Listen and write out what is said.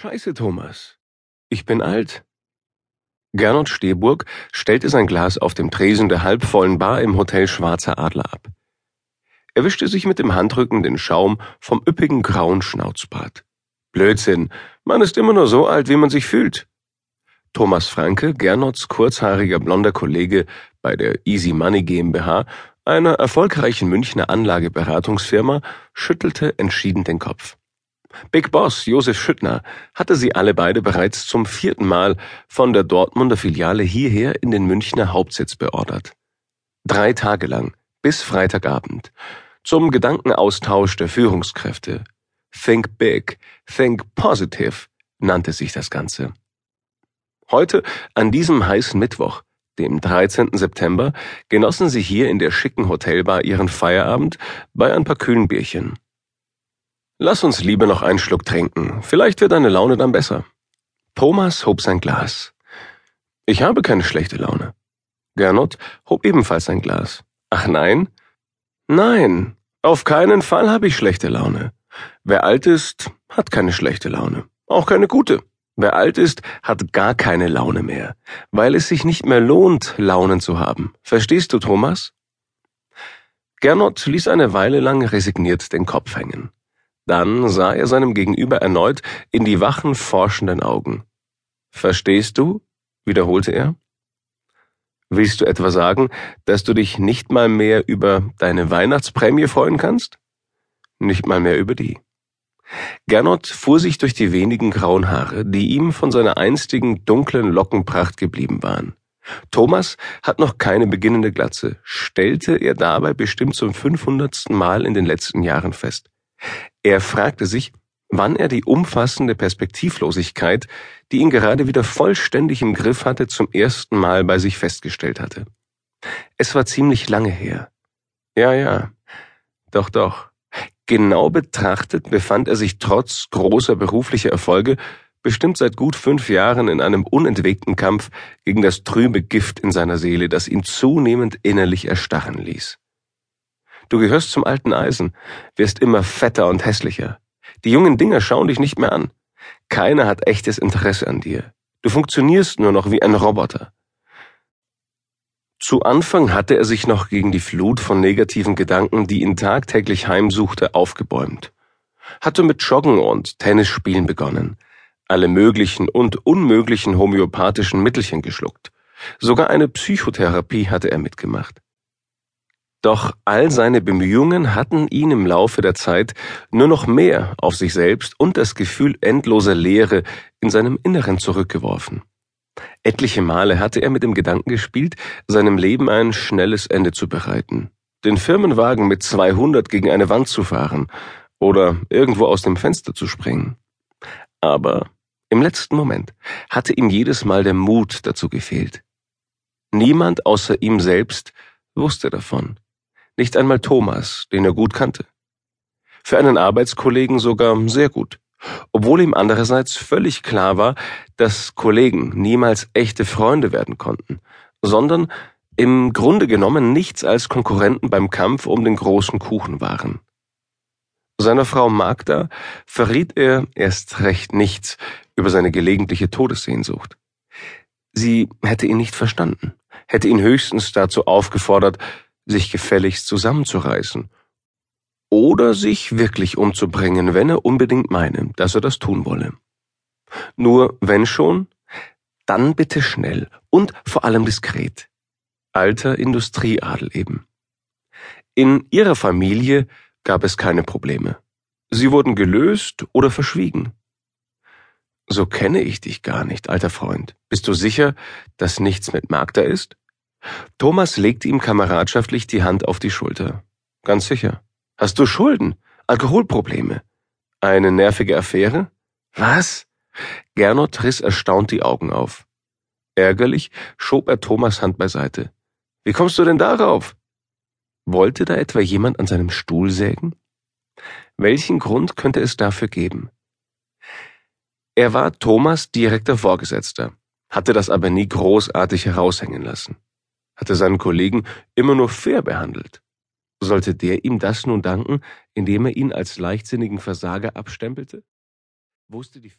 Scheiße, Thomas. Ich bin alt. Gernot Stehburg stellte sein Glas auf dem Tresen der halbvollen Bar im Hotel Schwarzer Adler ab. Er wischte sich mit dem Handrücken den Schaum vom üppigen grauen Schnauzbart. Blödsinn, man ist immer nur so alt, wie man sich fühlt. Thomas Franke, Gernots kurzhaariger blonder Kollege bei der Easy Money GmbH, einer erfolgreichen Münchner Anlageberatungsfirma, schüttelte entschieden den Kopf. Big Boss Josef Schüttner hatte sie alle beide bereits zum vierten Mal von der Dortmunder Filiale hierher in den Münchner Hauptsitz beordert. Drei Tage lang, bis Freitagabend, zum Gedankenaustausch der Führungskräfte. Think Big, Think Positive nannte sich das Ganze. Heute, an diesem heißen Mittwoch, dem 13. September, genossen sie hier in der schicken Hotelbar ihren Feierabend bei ein paar kühlen Bierchen. Lass uns lieber noch einen Schluck trinken. Vielleicht wird deine Laune dann besser. Thomas hob sein Glas. Ich habe keine schlechte Laune. Gernot hob ebenfalls sein Glas. Ach nein? Nein, auf keinen Fall habe ich schlechte Laune. Wer alt ist, hat keine schlechte Laune. Auch keine gute. Wer alt ist, hat gar keine Laune mehr, weil es sich nicht mehr lohnt, Launen zu haben. Verstehst du, Thomas? Gernot ließ eine Weile lang resigniert den Kopf hängen. Dann sah er seinem Gegenüber erneut in die wachen, forschenden Augen. Verstehst du? wiederholte er. Willst du etwa sagen, dass du dich nicht mal mehr über deine Weihnachtsprämie freuen kannst? Nicht mal mehr über die. Gernot fuhr sich durch die wenigen grauen Haare, die ihm von seiner einstigen dunklen Lockenpracht geblieben waren. Thomas hat noch keine beginnende Glatze, stellte er dabei bestimmt zum fünfhundertsten Mal in den letzten Jahren fest. Er fragte sich, wann er die umfassende Perspektivlosigkeit, die ihn gerade wieder vollständig im Griff hatte, zum ersten Mal bei sich festgestellt hatte. Es war ziemlich lange her. Ja, ja. Doch, doch. Genau betrachtet befand er sich trotz großer beruflicher Erfolge bestimmt seit gut fünf Jahren in einem unentwegten Kampf gegen das trübe Gift in seiner Seele, das ihn zunehmend innerlich erstarren ließ. Du gehörst zum alten Eisen, wirst immer fetter und hässlicher. Die jungen Dinger schauen dich nicht mehr an. Keiner hat echtes Interesse an dir. Du funktionierst nur noch wie ein Roboter. Zu Anfang hatte er sich noch gegen die Flut von negativen Gedanken, die ihn tagtäglich heimsuchte, aufgebäumt. Hatte mit Joggen und Tennisspielen begonnen, alle möglichen und unmöglichen homöopathischen Mittelchen geschluckt. Sogar eine Psychotherapie hatte er mitgemacht. Doch all seine Bemühungen hatten ihn im Laufe der Zeit nur noch mehr auf sich selbst und das Gefühl endloser Leere in seinem Inneren zurückgeworfen. Etliche Male hatte er mit dem Gedanken gespielt, seinem Leben ein schnelles Ende zu bereiten, den Firmenwagen mit 200 gegen eine Wand zu fahren oder irgendwo aus dem Fenster zu springen. Aber im letzten Moment hatte ihm jedes Mal der Mut dazu gefehlt. Niemand außer ihm selbst wusste davon nicht einmal Thomas, den er gut kannte. Für einen Arbeitskollegen sogar sehr gut, obwohl ihm andererseits völlig klar war, dass Kollegen niemals echte Freunde werden konnten, sondern im Grunde genommen nichts als Konkurrenten beim Kampf um den großen Kuchen waren. Seiner Frau Magda verriet er erst recht nichts über seine gelegentliche Todessehnsucht. Sie hätte ihn nicht verstanden, hätte ihn höchstens dazu aufgefordert, sich gefälligst zusammenzureißen oder sich wirklich umzubringen, wenn er unbedingt meine, dass er das tun wolle. Nur wenn schon, dann bitte schnell und vor allem diskret. Alter Industrieadel eben. In ihrer Familie gab es keine Probleme. Sie wurden gelöst oder verschwiegen. So kenne ich dich gar nicht, alter Freund. Bist du sicher, dass nichts mit Magda ist? Thomas legte ihm kameradschaftlich die Hand auf die Schulter. Ganz sicher. Hast du Schulden? Alkoholprobleme? Eine nervige Affäre? Was? Gernot riss erstaunt die Augen auf. Ärgerlich schob er Thomas Hand beiseite. Wie kommst du denn darauf? Wollte da etwa jemand an seinem Stuhl sägen? Welchen Grund könnte es dafür geben? Er war Thomas direkter Vorgesetzter, hatte das aber nie großartig heraushängen lassen hatte seinen Kollegen immer nur fair behandelt. Sollte der ihm das nun danken, indem er ihn als leichtsinnigen Versager abstempelte? Wusste die